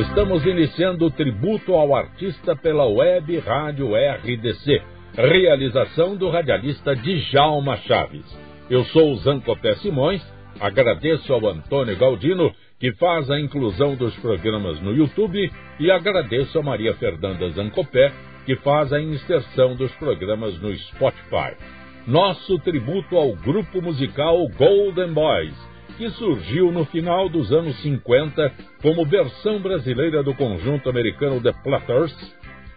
Estamos iniciando o tributo ao artista pela web Rádio RDC, realização do radialista Djalma Chaves. Eu sou o Zancopé Simões, agradeço ao Antônio Galdino, que faz a inclusão dos programas no YouTube, e agradeço a Maria Fernanda Zancopé, que faz a inserção dos programas no Spotify. Nosso tributo ao grupo musical Golden Boys que surgiu no final dos anos 50 como versão brasileira do conjunto americano The Platters.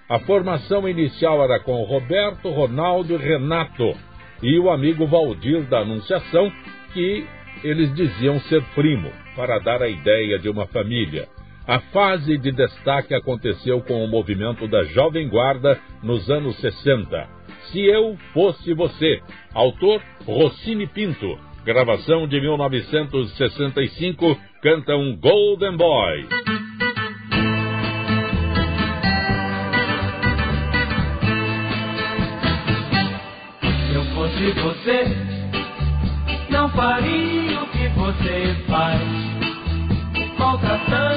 A formação inicial era com Roberto, Ronaldo e Renato e o amigo Valdir da Anunciação, que eles diziam ser primo, para dar a ideia de uma família. A fase de destaque aconteceu com o movimento da Jovem Guarda nos anos 60. Se Eu Fosse Você, autor Rossini Pinto, gravação de 1965, canta um Golden Boy. Se eu fosse você, não faria o que você faz, maltratando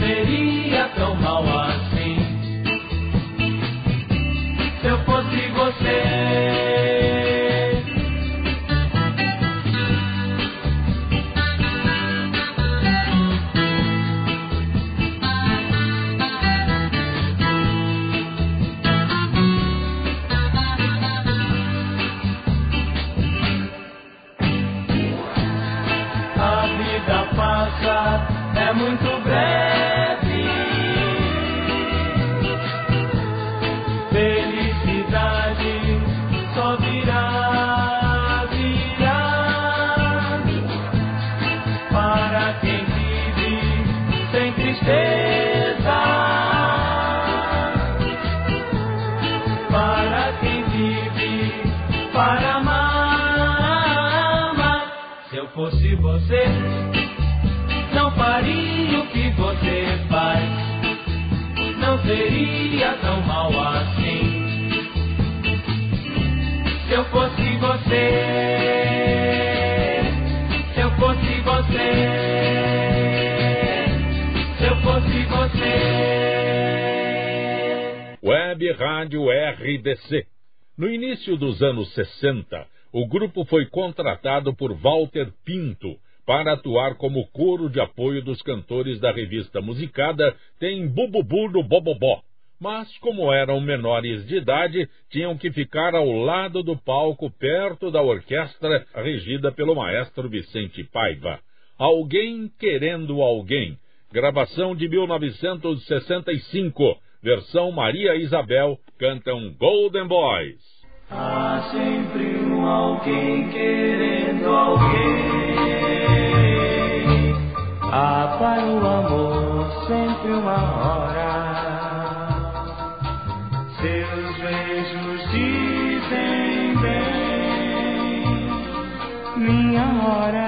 Não Se eu fosse você faria o que você faz. Não seria tão mal assim. Se eu fosse você, se eu fosse você, se eu fosse você. Web Rádio RDC. No início dos anos 60, o grupo foi contratado por Walter Pinto para atuar como coro de apoio dos cantores da revista Musicada, tem Bububu do Bobobó. Mas, como eram menores de idade, tinham que ficar ao lado do palco, perto da orquestra regida pelo maestro Vicente Paiva. Alguém querendo alguém. Gravação de 1965. Versão Maria Isabel. Cantam Golden Boys. Há sempre um alguém querendo alguém. Ah, para o amor sempre uma hora. Seus beijos dizem bem, minha hora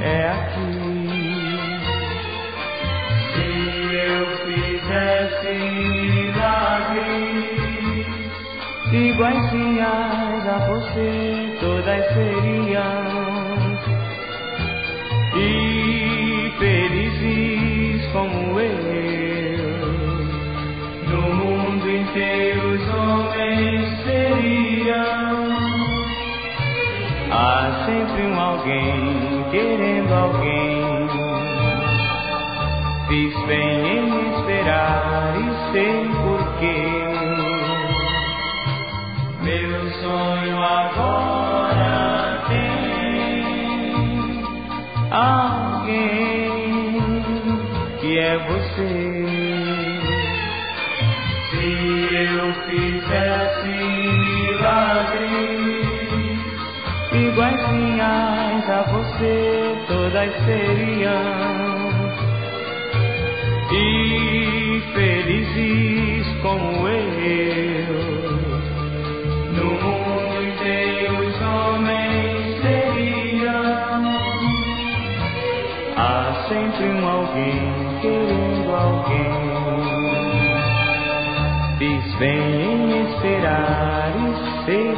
é aqui. Se eu fizesse milagres iguaizinhas a você, todas seriam. alguém, querendo alguém. Fiz bem em esperar e ser. seriam e felizes como eu. No mundo inteiro os homens seriam. Há sempre um alguém querendo alguém. Diz, vem esperar e ser.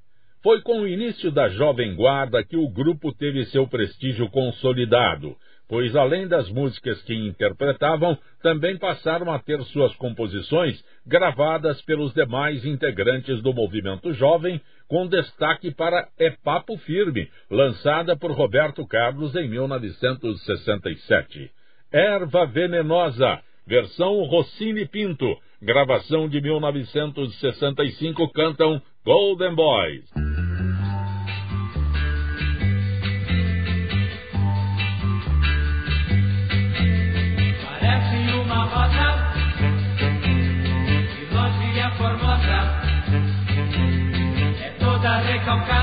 Foi com o início da Jovem Guarda que o grupo teve seu prestígio consolidado, pois além das músicas que interpretavam, também passaram a ter suas composições gravadas pelos demais integrantes do movimento jovem, com destaque para É Papo Firme, lançada por Roberto Carlos em 1967. Erva Venenosa, versão Rossini Pinto, gravação de 1965, cantam Golden Boys. come back.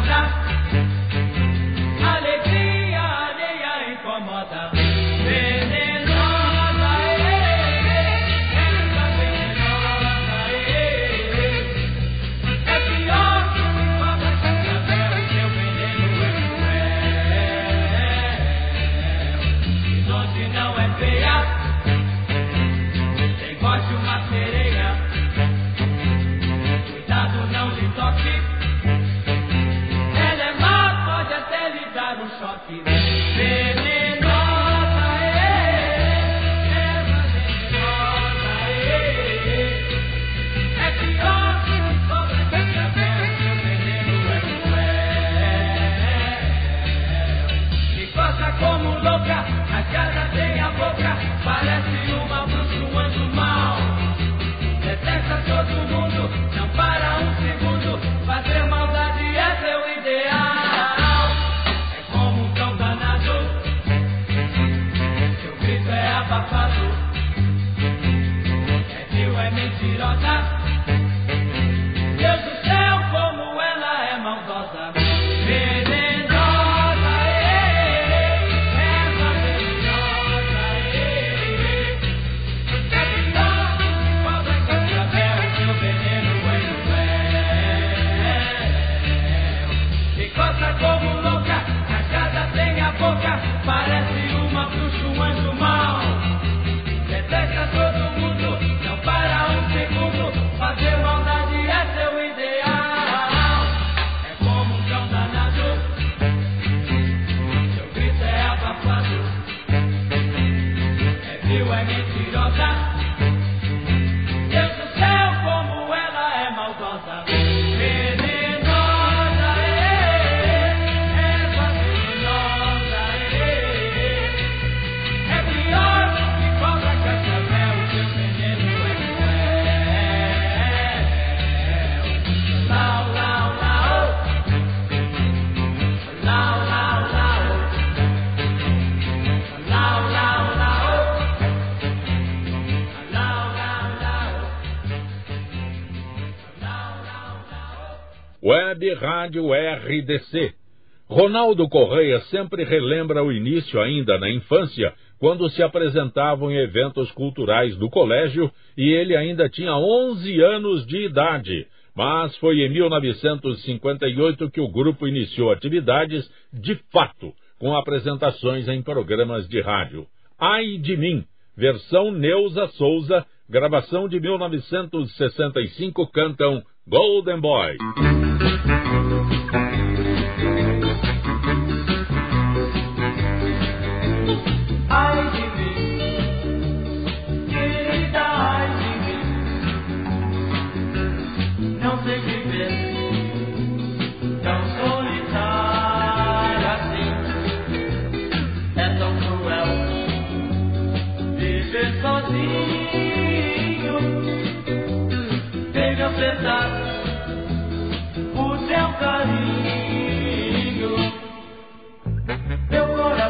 Web Rádio RDC. Ronaldo Correia sempre relembra o início ainda na infância, quando se apresentavam em eventos culturais do colégio e ele ainda tinha 11 anos de idade. Mas foi em 1958 que o grupo iniciou atividades de fato, com apresentações em programas de rádio. Ai de mim, versão Neuza Souza, gravação de 1965, cantam Golden Boy.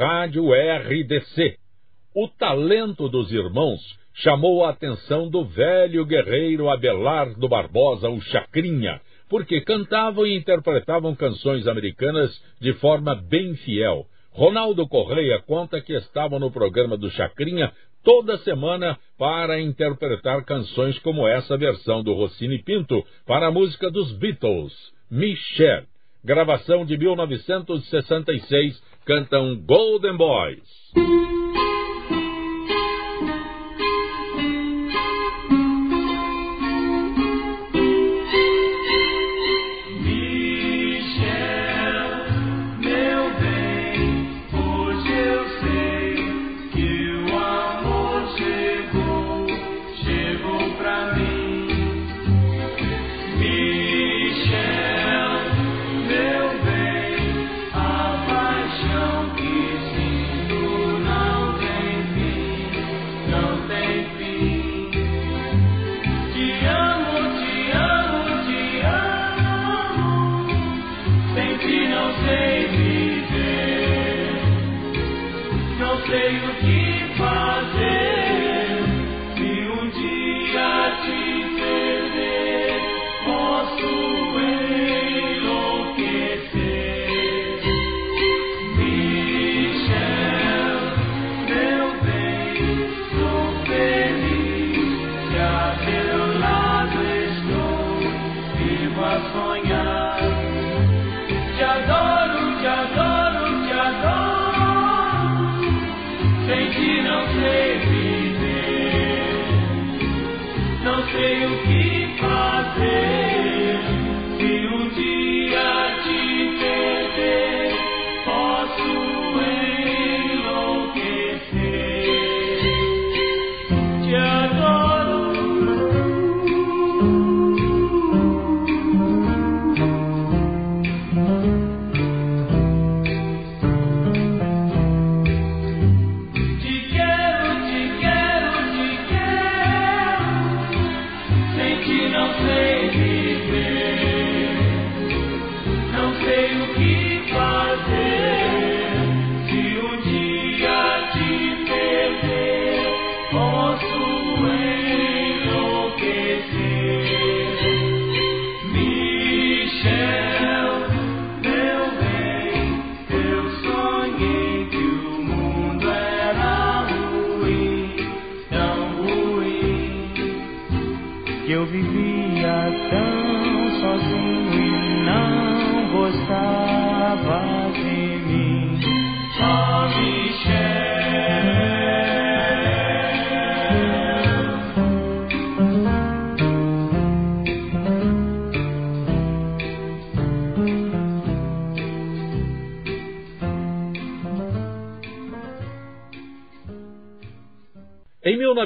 Rádio RDC. O talento dos irmãos chamou a atenção do velho guerreiro Abelardo Barbosa, o Chacrinha, porque cantavam e interpretavam canções americanas de forma bem fiel. Ronaldo Correia conta que estava no programa do Chacrinha toda semana para interpretar canções como essa versão do Rossini Pinto para a música dos Beatles, Michelle, gravação de 1966 cantam Golden Boys.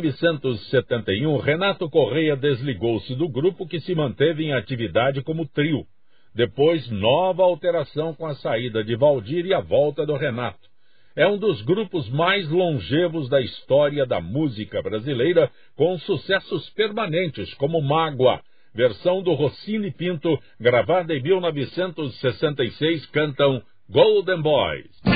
1971, Renato Correia desligou-se do grupo que se manteve em atividade como trio. Depois, nova alteração com a saída de Valdir e a volta do Renato. É um dos grupos mais longevos da história da música brasileira, com sucessos permanentes, como Mágoa, versão do Rossini Pinto, gravada em 1966, cantam Golden Boys.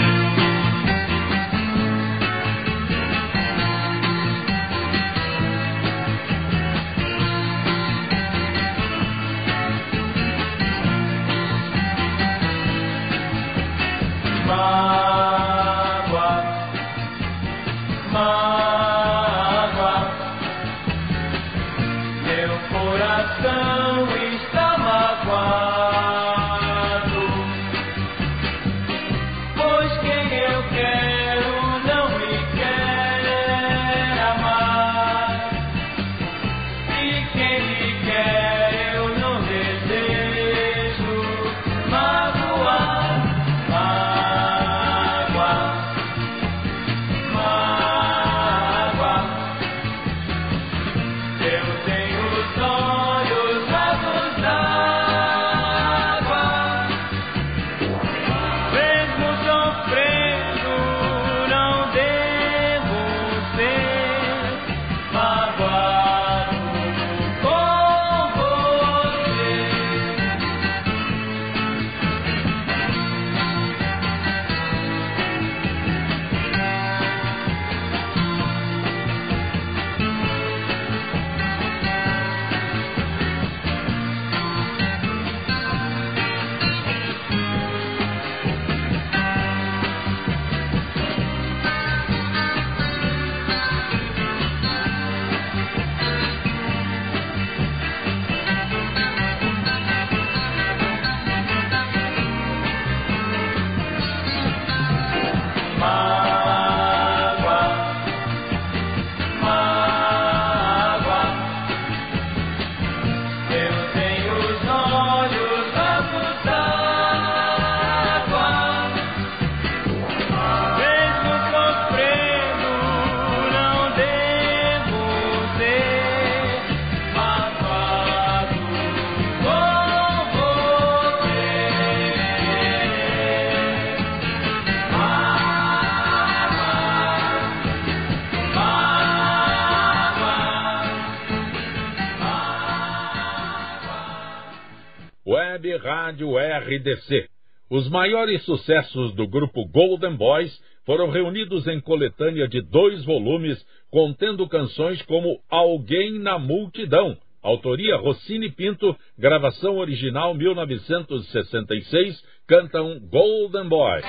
Rádio RDC. Os maiores sucessos do grupo Golden Boys foram reunidos em coletânea de dois volumes, contendo canções como Alguém na Multidão, autoria Rossini Pinto, gravação original 1966, cantam Golden Boy.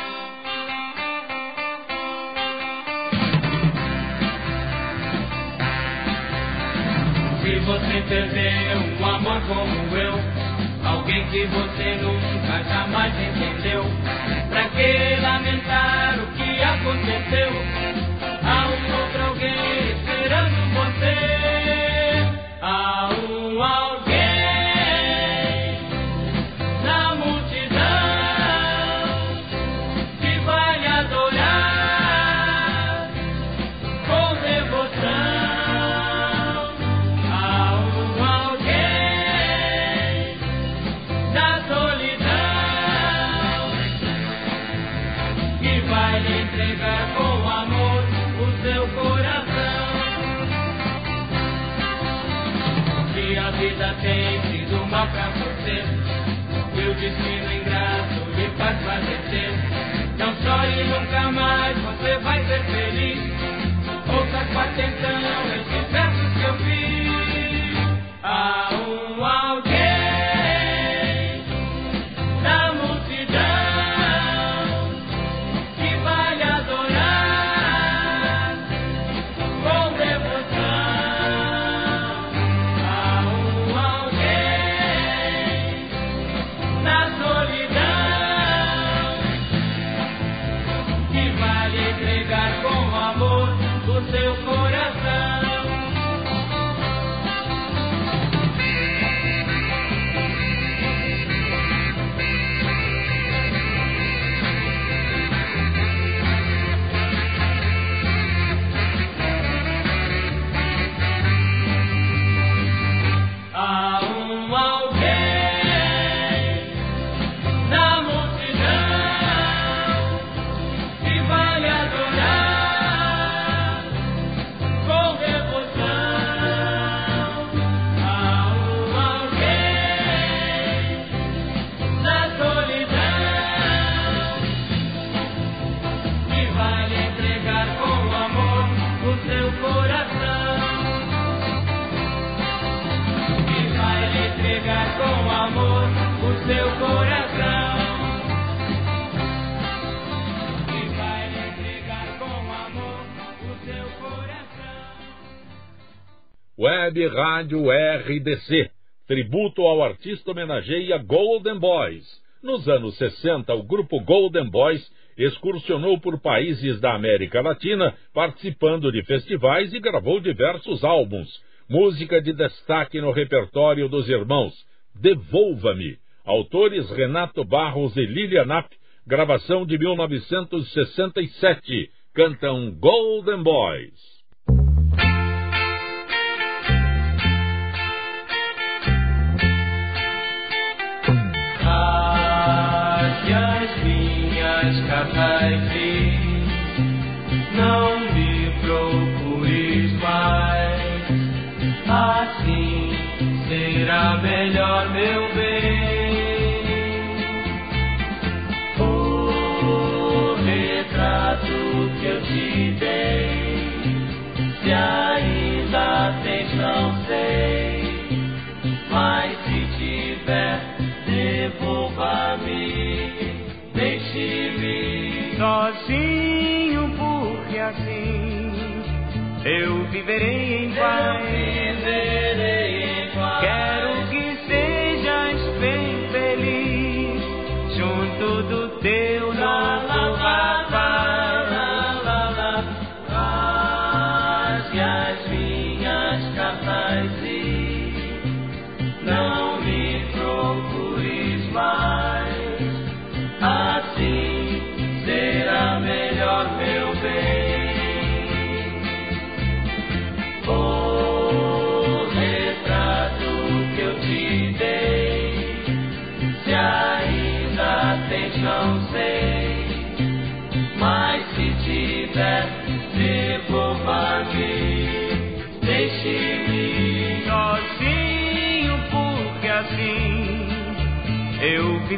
Se você perdeu um amor como eu Alguém que você nunca jamais entendeu. Pra que lamentar o que aconteceu? Web Rádio RDC. Tributo ao artista homenageia Golden Boys. Nos anos 60, o grupo Golden Boys excursionou por países da América Latina, participando de festivais e gravou diversos álbuns. Música de destaque no repertório dos irmãos. Devolva-me. Autores Renato Barros e Lilia Knapp. Gravação de 1967. Cantam Golden Boys. Rasgue as minhas cartas e não me procures mais. Assim será melhor, meu bem. O retrato que eu te dei, se ainda tens, não sei. Mas se tiver, devolva-me, deixe-me. sozinho, porque assim eu viverei em paz. viverei em paz. Quero que sejas bem feliz junto do teu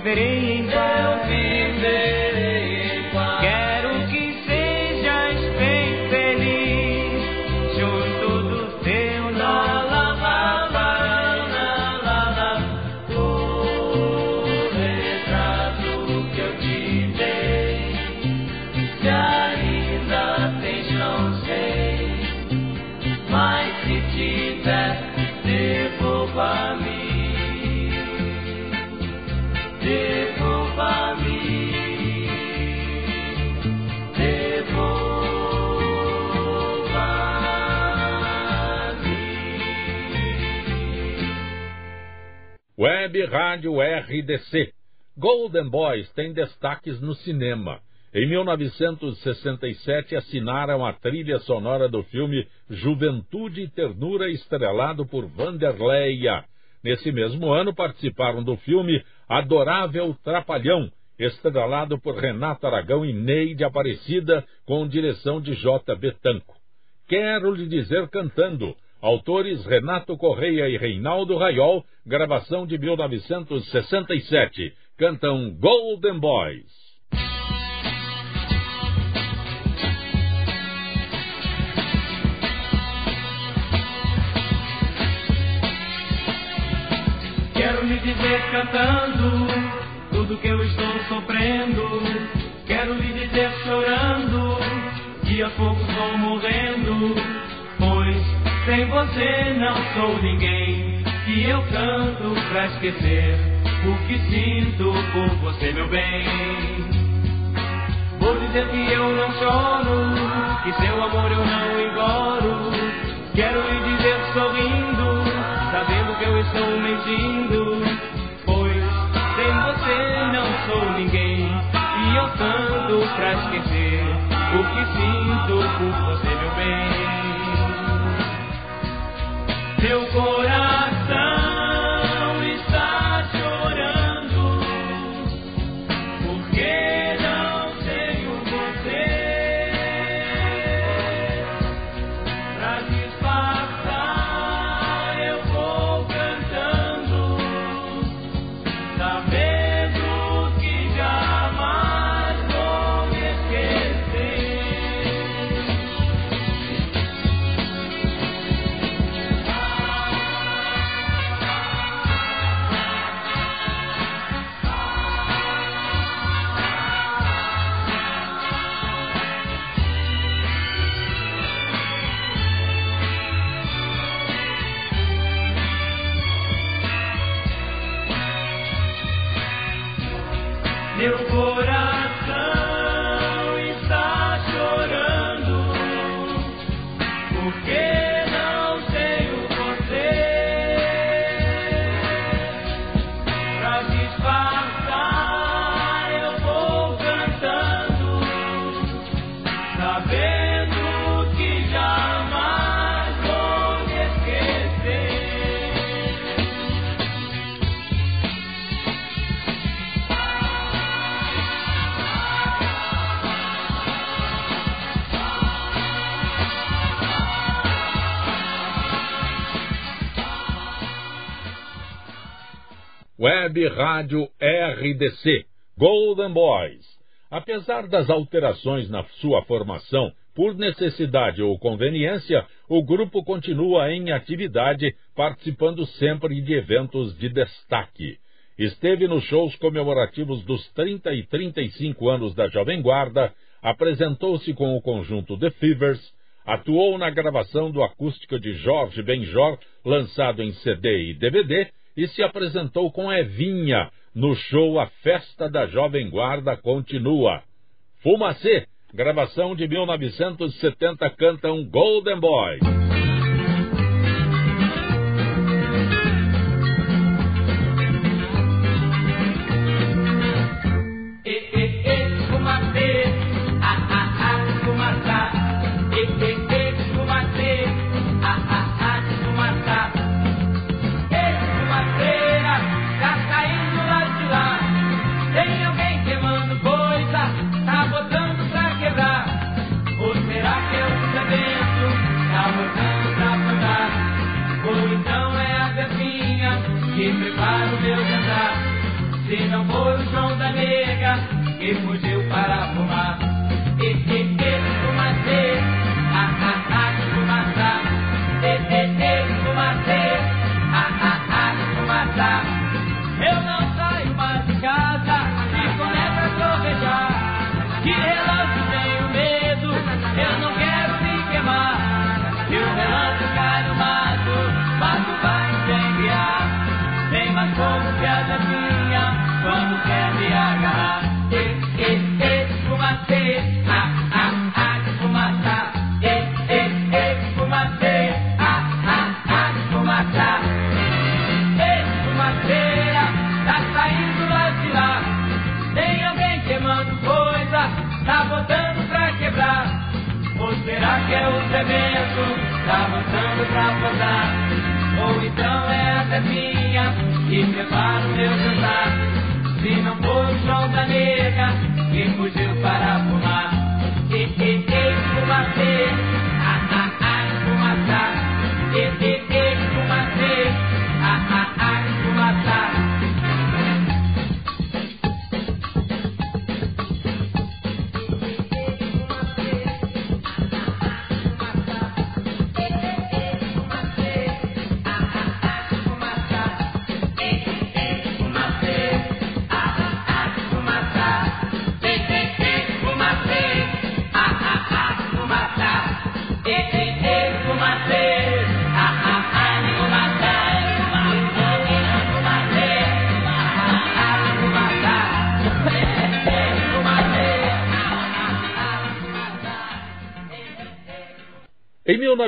viverei em Eu paz. viverei Web Rádio RDC. Golden Boys tem destaques no cinema. Em 1967 assinaram a trilha sonora do filme Juventude e Ternura, estrelado por Vanderleia. Nesse mesmo ano participaram do filme Adorável Trapalhão, estrelado por Renato Aragão e Neide Aparecida, com direção de J. Betanco. Quero lhe dizer cantando. Autores Renato Correia e Reinaldo Raiol, gravação de 1967. Cantam Golden Boys. Quero lhe dizer cantando tudo que eu estou sofrendo. Quero lhe dizer chorando que aos poucos vou morrendo. Sem você não sou ninguém. E eu canto pra esquecer o que sinto por você, meu bem. Vou dizer que eu não choro, que seu amor eu não engoro. Quero lhe dizer sorrindo, sabendo que eu estou mentindo. Pois sem você não sou ninguém. E eu canto pra esquecer Meu coração Web Rádio RDC, Golden Boys. Apesar das alterações na sua formação, por necessidade ou conveniência, o grupo continua em atividade, participando sempre de eventos de destaque. Esteve nos shows comemorativos dos 30 e 35 anos da Jovem Guarda, apresentou-se com o conjunto The Fevers, atuou na gravação do acústico de Jorge Benjor, lançado em CD e DVD, e se apresentou com Evinha no show A Festa da Jovem Guarda Continua. Fumacê, gravação de 1970, cantam Golden Boys. É a Zefinha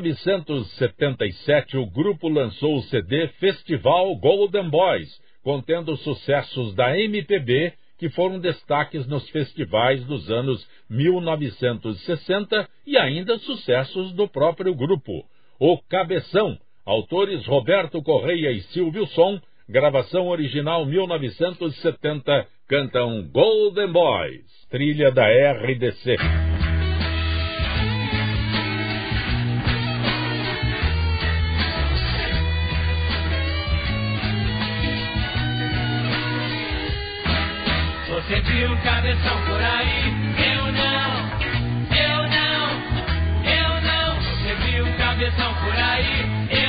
1977, o grupo lançou o CD Festival Golden Boys, contendo sucessos da MPB que foram destaques nos festivais dos anos 1960 e ainda sucessos do próprio grupo. O Cabeção, autores Roberto Correia e Silvio Som, gravação original 1970, cantam Golden Boys, trilha da RDC. Viu um cabeção por aí? Eu não, eu não, eu não. Viu um cabeção por aí? Eu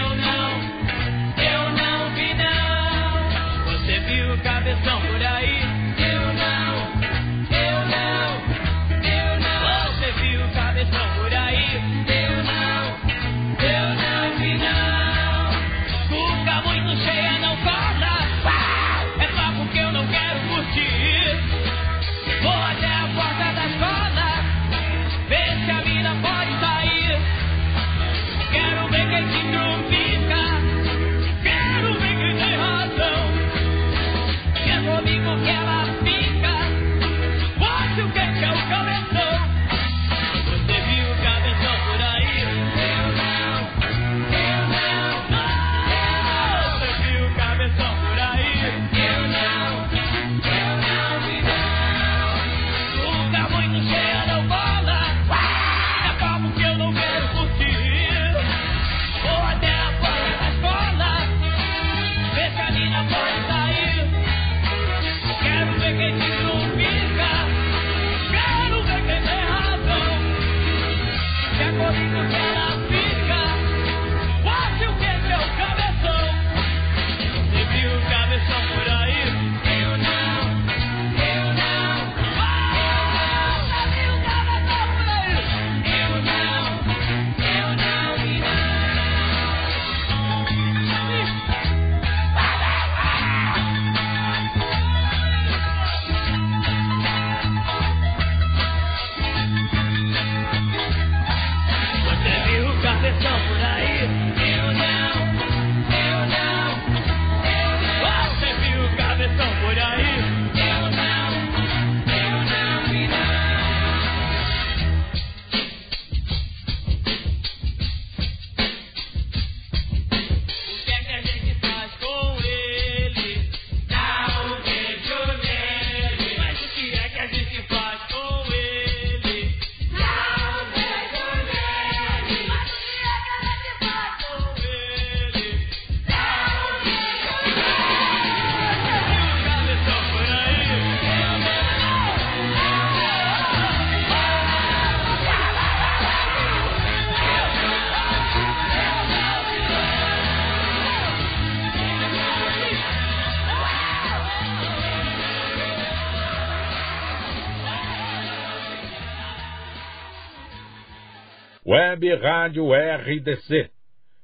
Rádio RDC.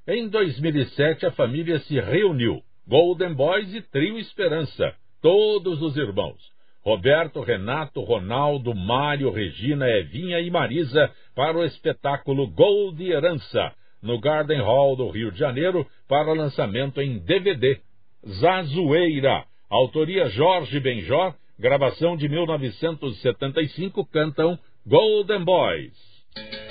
Em 2007, a família se reuniu. Golden Boys e Trio Esperança. Todos os irmãos. Roberto, Renato, Ronaldo, Mário, Regina, Evinha e Marisa para o espetáculo Gold Herança, no Garden Hall do Rio de Janeiro, para lançamento em DVD. Zazueira, autoria Jorge Benjor, gravação de 1975, cantam Golden Boys.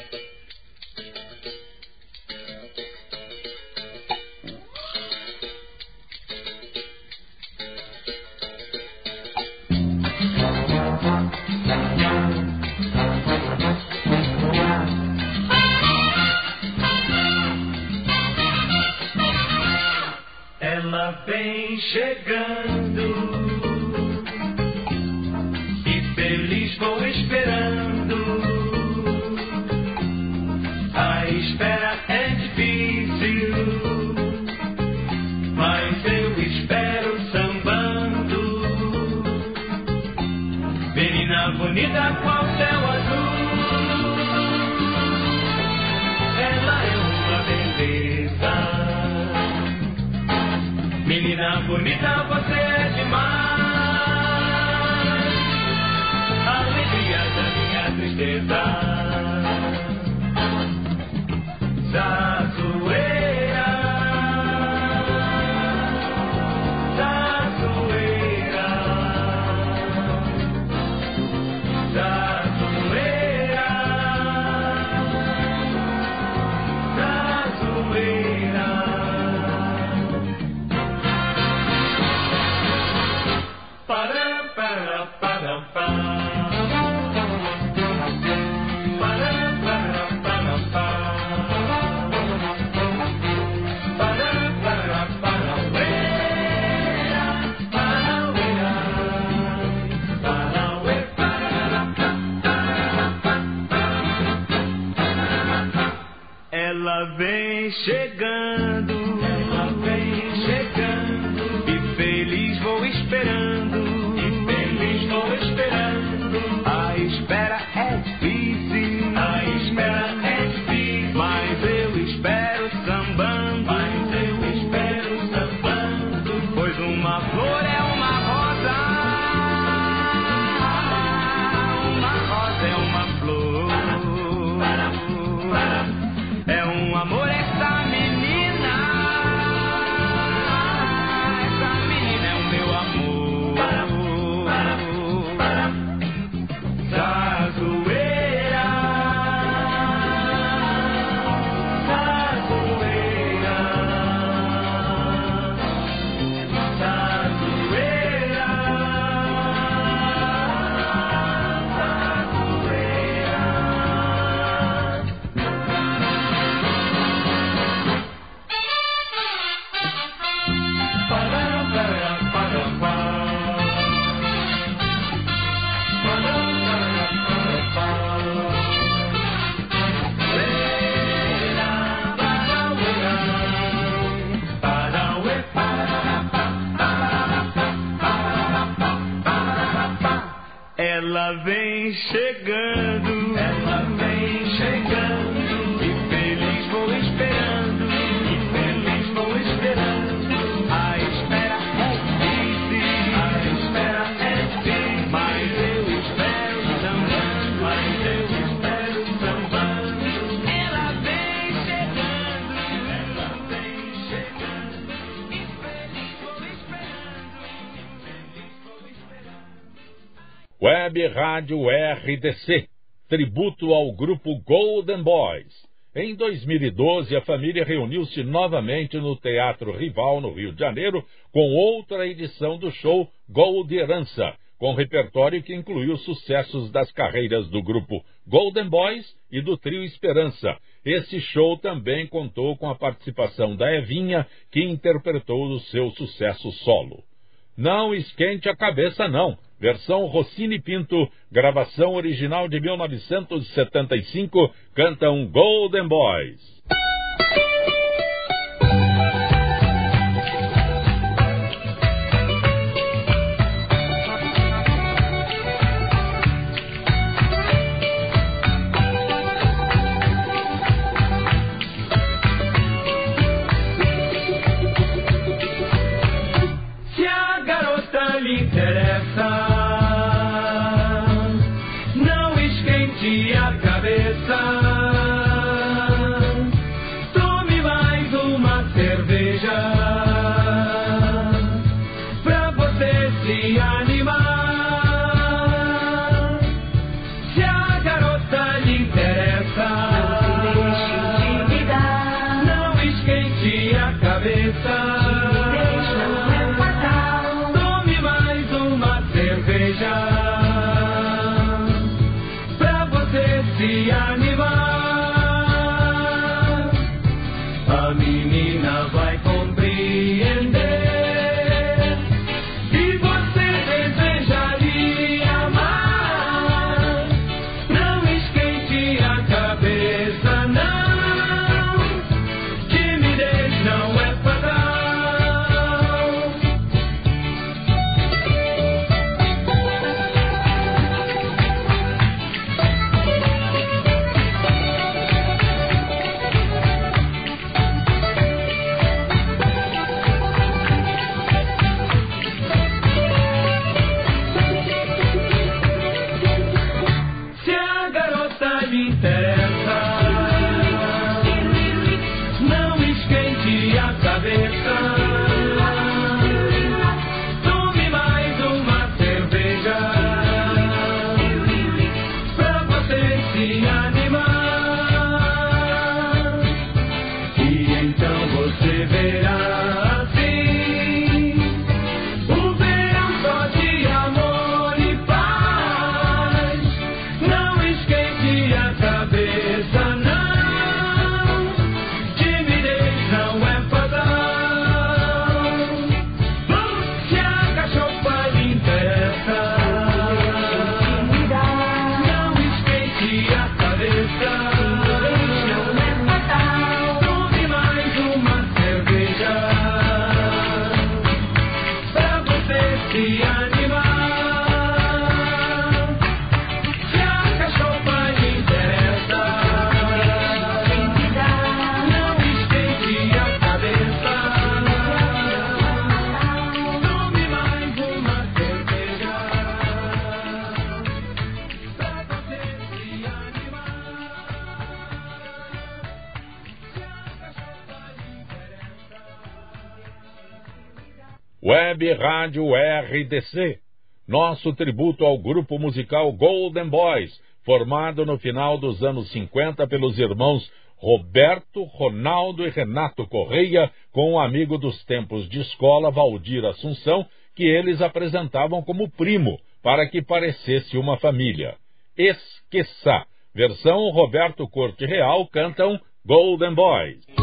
Ela vem chegando, ela vem Ela vem chegando, Web Rádio RDC, tributo ao grupo Golden Boys. Em 2012, a família reuniu-se novamente no Teatro Rival, no Rio de Janeiro, com outra edição do show Gold Herança, com repertório que incluiu sucessos das carreiras do grupo Golden Boys e do trio Esperança. Esse show também contou com a participação da Evinha, que interpretou o seu sucesso solo. Não esquente a cabeça, não. Versão Rossini Pinto, gravação original de 1975, cantam Golden Boys. Web Rádio RDC. Nosso tributo ao grupo musical Golden Boys, formado no final dos anos 50 pelos irmãos Roberto, Ronaldo e Renato Correia, com um amigo dos tempos de escola, Valdir Assunção, que eles apresentavam como primo, para que parecesse uma família. Esqueça. Versão Roberto Corte Real cantam Golden Boys.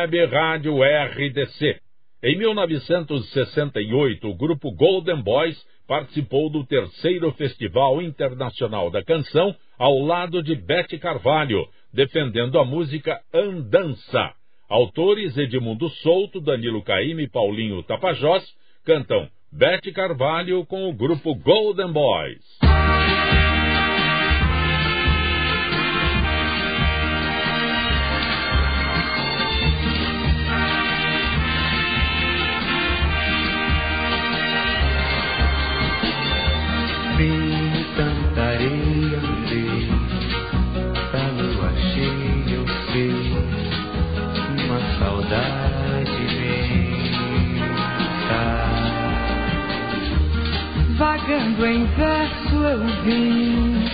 Web Rádio RDC. Em 1968, o grupo Golden Boys participou do terceiro Festival Internacional da Canção ao lado de Bete Carvalho, defendendo a música Andança. Autores Edmundo Souto, Danilo Caime e Paulinho Tapajós cantam Bete Carvalho com o grupo Golden Boys. Vagando em verso eu vim,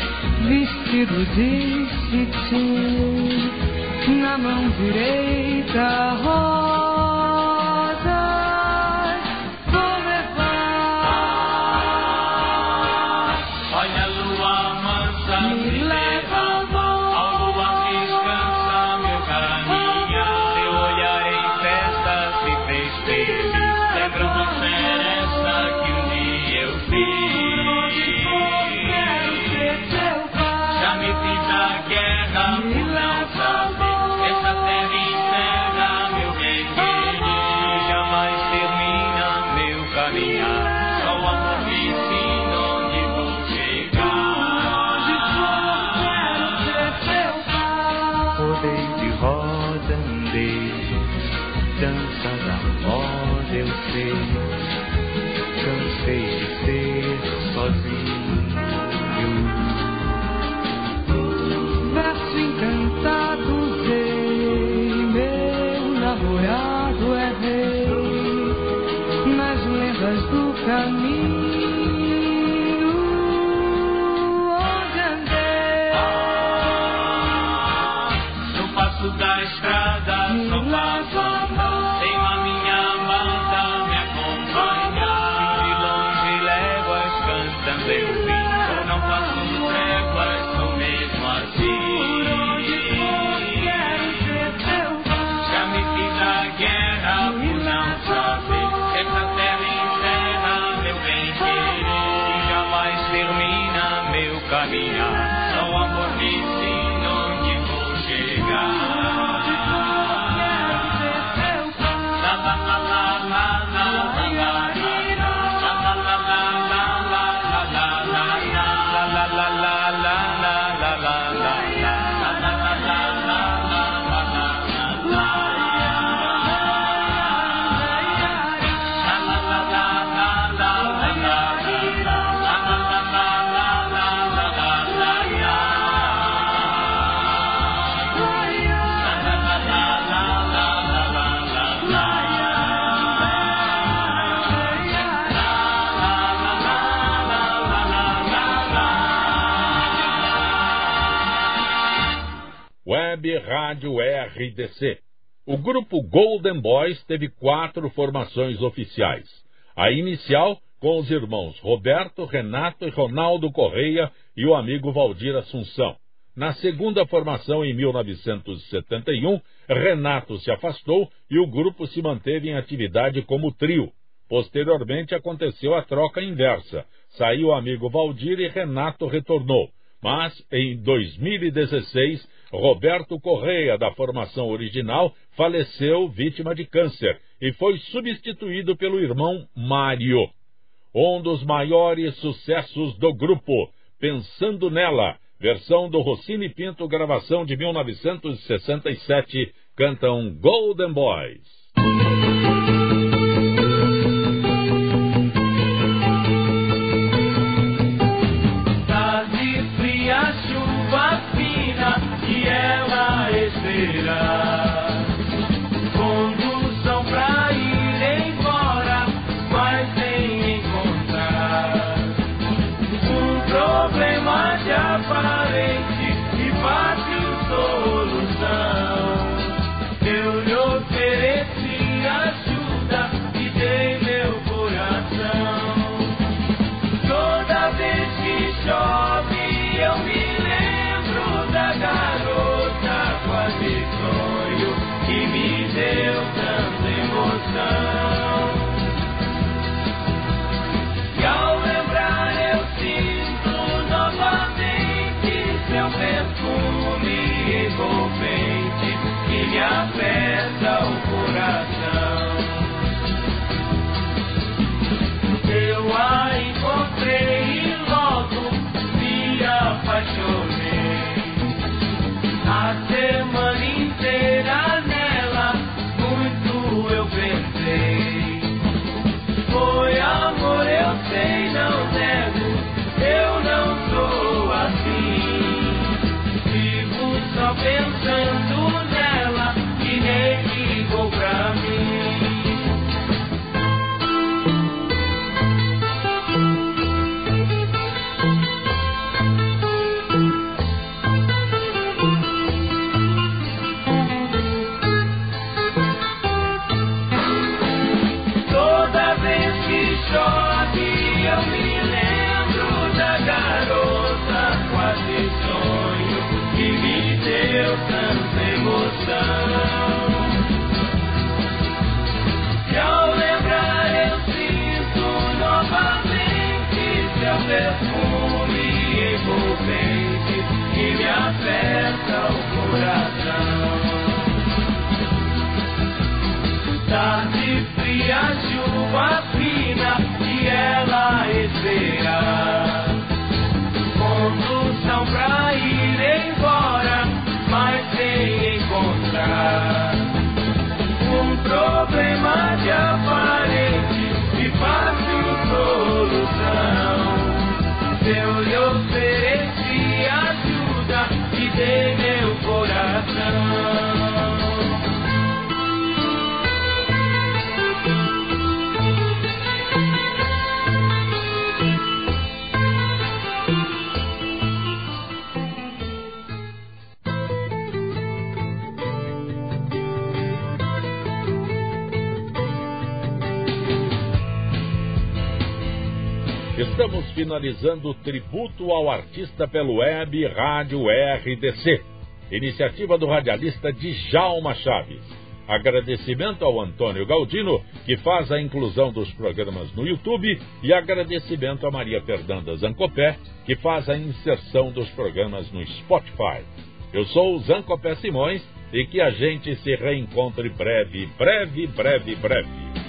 vestido de cetim, na mão direita Rádio RDC. O grupo Golden Boys teve quatro formações oficiais. A inicial com os irmãos Roberto, Renato e Ronaldo Correia e o amigo Valdir Assunção. Na segunda formação, em 1971, Renato se afastou e o grupo se manteve em atividade como trio. Posteriormente aconteceu a troca inversa. Saiu o amigo Valdir e Renato retornou. Mas, em 2016, Roberto Correia, da formação original, faleceu vítima de câncer e foi substituído pelo irmão Mário. Um dos maiores sucessos do grupo, Pensando Nela, versão do Rossini Pinto, gravação de 1967, cantam Golden Boys. Finalizando o tributo ao artista pelo web Rádio RDC, iniciativa do radialista Djalma Chaves. Agradecimento ao Antônio Galdino, que faz a inclusão dos programas no YouTube, e agradecimento a Maria Fernanda Zancopé, que faz a inserção dos programas no Spotify. Eu sou o Zancopé Simões e que a gente se reencontre breve, breve, breve, breve.